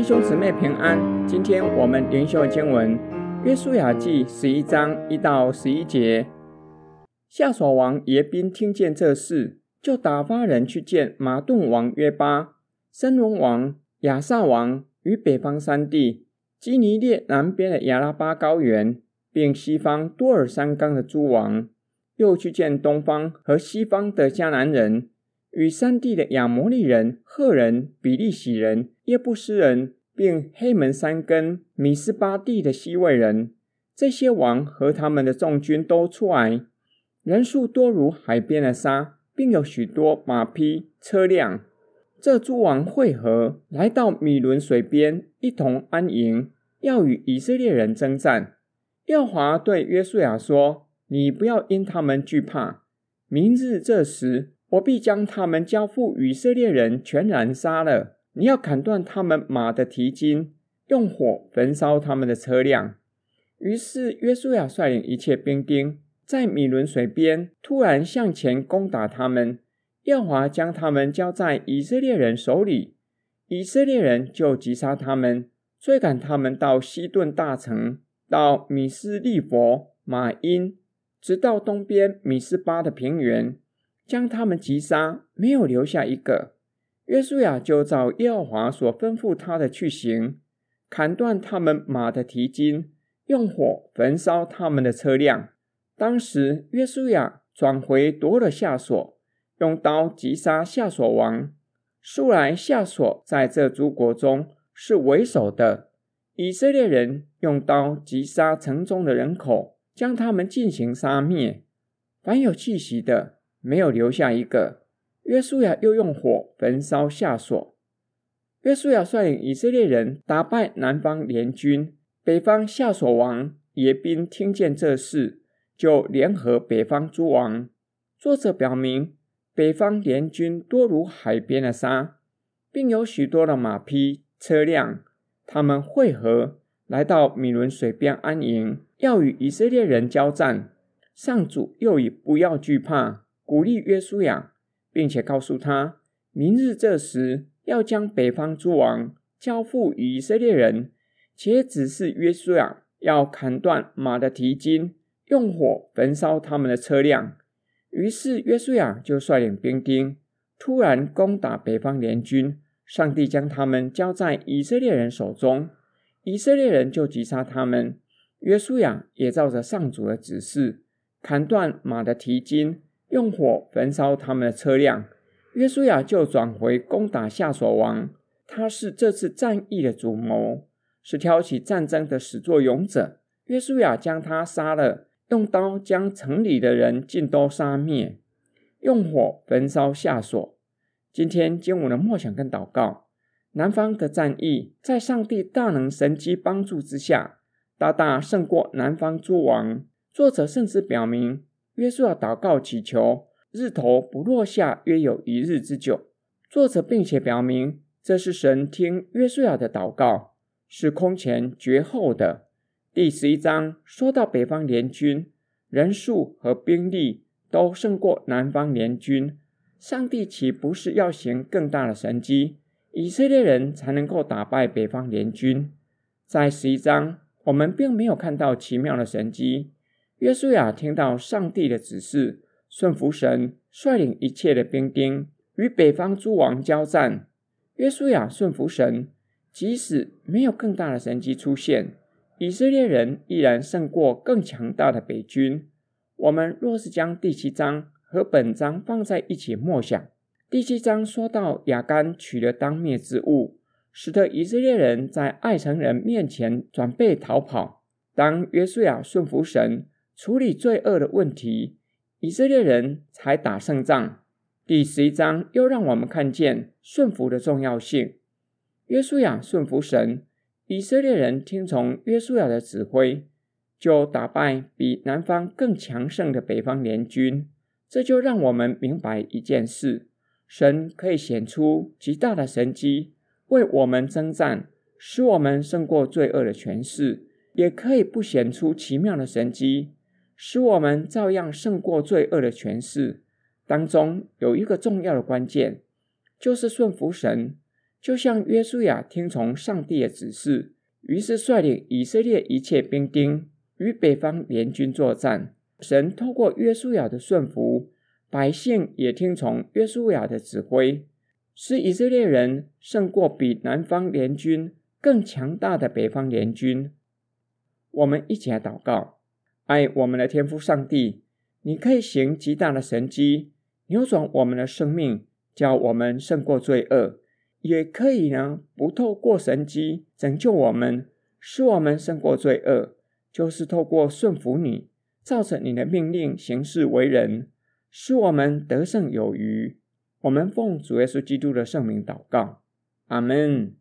弟兄姊妹平安，今天我们灵修经文《约书亚记》十一章一到十一节。夏琐王耶宾听见这事，就打发人去见玛顿王约巴、申伦王亚萨王与北方三地、基尼列南边的亚拉巴高原，并西方多尔山冈的诸王，又去见东方和西方的迦南人。与山地的亚摩利人、赫人、比利洗人、耶布斯人，并黑门山跟米斯巴地的西魏人，这些王和他们的众军都出来，人数多如海边的沙，并有许多马匹、车辆。这诸王会合，来到米伦水边，一同安营，要与以色列人争战。耀华对约书亚说：“你不要因他们惧怕，明日这时。”我必将他们交付以色列人，全然杀了。你要砍断他们马的蹄筋，用火焚烧他们的车辆。于是约书亚率领一切兵丁，在米伦水边突然向前攻打他们。耶华将他们交在以色列人手里，以色列人就击杀他们，追赶他们到西顿大城，到米斯利佛马因，直到东边米斯巴的平原。将他们击杀，没有留下一个。约书亚就照耶和华所吩咐他的去行，砍断他们马的蹄筋，用火焚烧他们的车辆。当时约书亚转回夺了夏所，用刀击杀夏所王。素来夏所在这诸国中是为首的。以色列人用刀击杀城中的人口，将他们进行杀灭，凡有气息的。没有留下一个。约书亚又用火焚烧夏所。约书亚率领以色列人打败南方联军。北方夏所王耶宾听见这事，就联合北方诸王。作者表明，北方联军多如海边的沙，并有许多的马匹、车辆。他们会合来到米伦水边安营，要与以色列人交战。上主又以不要惧怕。鼓励约书亚，并且告诉他，明日这时要将北方诸王交付以色列人，且指示约书亚要砍断马的蹄筋，用火焚烧他们的车辆。于是约书亚就率领兵丁，突然攻打北方联军。上帝将他们交在以色列人手中，以色列人就击杀他们。约书亚也照着上主的指示，砍断马的蹄筋。用火焚烧他们的车辆，约书亚就转回攻打夏所王。他是这次战役的主谋，是挑起战争的始作俑者。约书亚将他杀了，用刀将城里的人尽都杀灭，用火焚烧夏所。今天经文的默想跟祷告，南方的战役在上帝大能神迹帮助之下，大大胜过南方诸王。作者甚至表明。约书亚祷告祈求日头不落下约有一日之久。作者并且表明，这是神听约书亚的祷告，是空前绝后的。第十一章说到北方联军人数和兵力都胜过南方联军，上帝岂不是要行更大的神迹，以色列人才能够打败北方联军？在十一章，我们并没有看到奇妙的神迹。约书亚听到上帝的指示，顺服神，率领一切的兵丁与北方诸王交战。约书亚顺服神，即使没有更大的神迹出现，以色列人依然胜过更强大的北军。我们若是将第七章和本章放在一起默想，第七章说到亚干取了当灭之物，使得以色列人在爱城人面前准备逃跑。当约书亚顺服神。处理罪恶的问题，以色列人才打胜仗。第十一章又让我们看见顺服的重要性。约书亚顺服神，以色列人听从约书亚的指挥，就打败比南方更强盛的北方联军。这就让我们明白一件事：神可以显出极大的神迹，为我们征战，使我们胜过罪恶的权势；也可以不显出奇妙的神迹。使我们照样胜过罪恶的权势。当中有一个重要的关键，就是顺服神。就像约书亚听从上帝的指示，于是率领以色列一切兵丁与北方联军作战。神透过约书亚的顺服，百姓也听从约书亚的指挥，使以色列人胜过比南方联军更强大的北方联军。我们一起来祷告：爱我们的天父上帝，你可以行极大的神迹，扭转我们的生命，叫我们胜过罪恶；也可以呢，不透过神迹拯救我们，使我们胜过罪恶，就是透过顺服你，照着你的命令行事为人，使我们得胜有余。我们奉主耶稣基督的圣名祷告，阿门。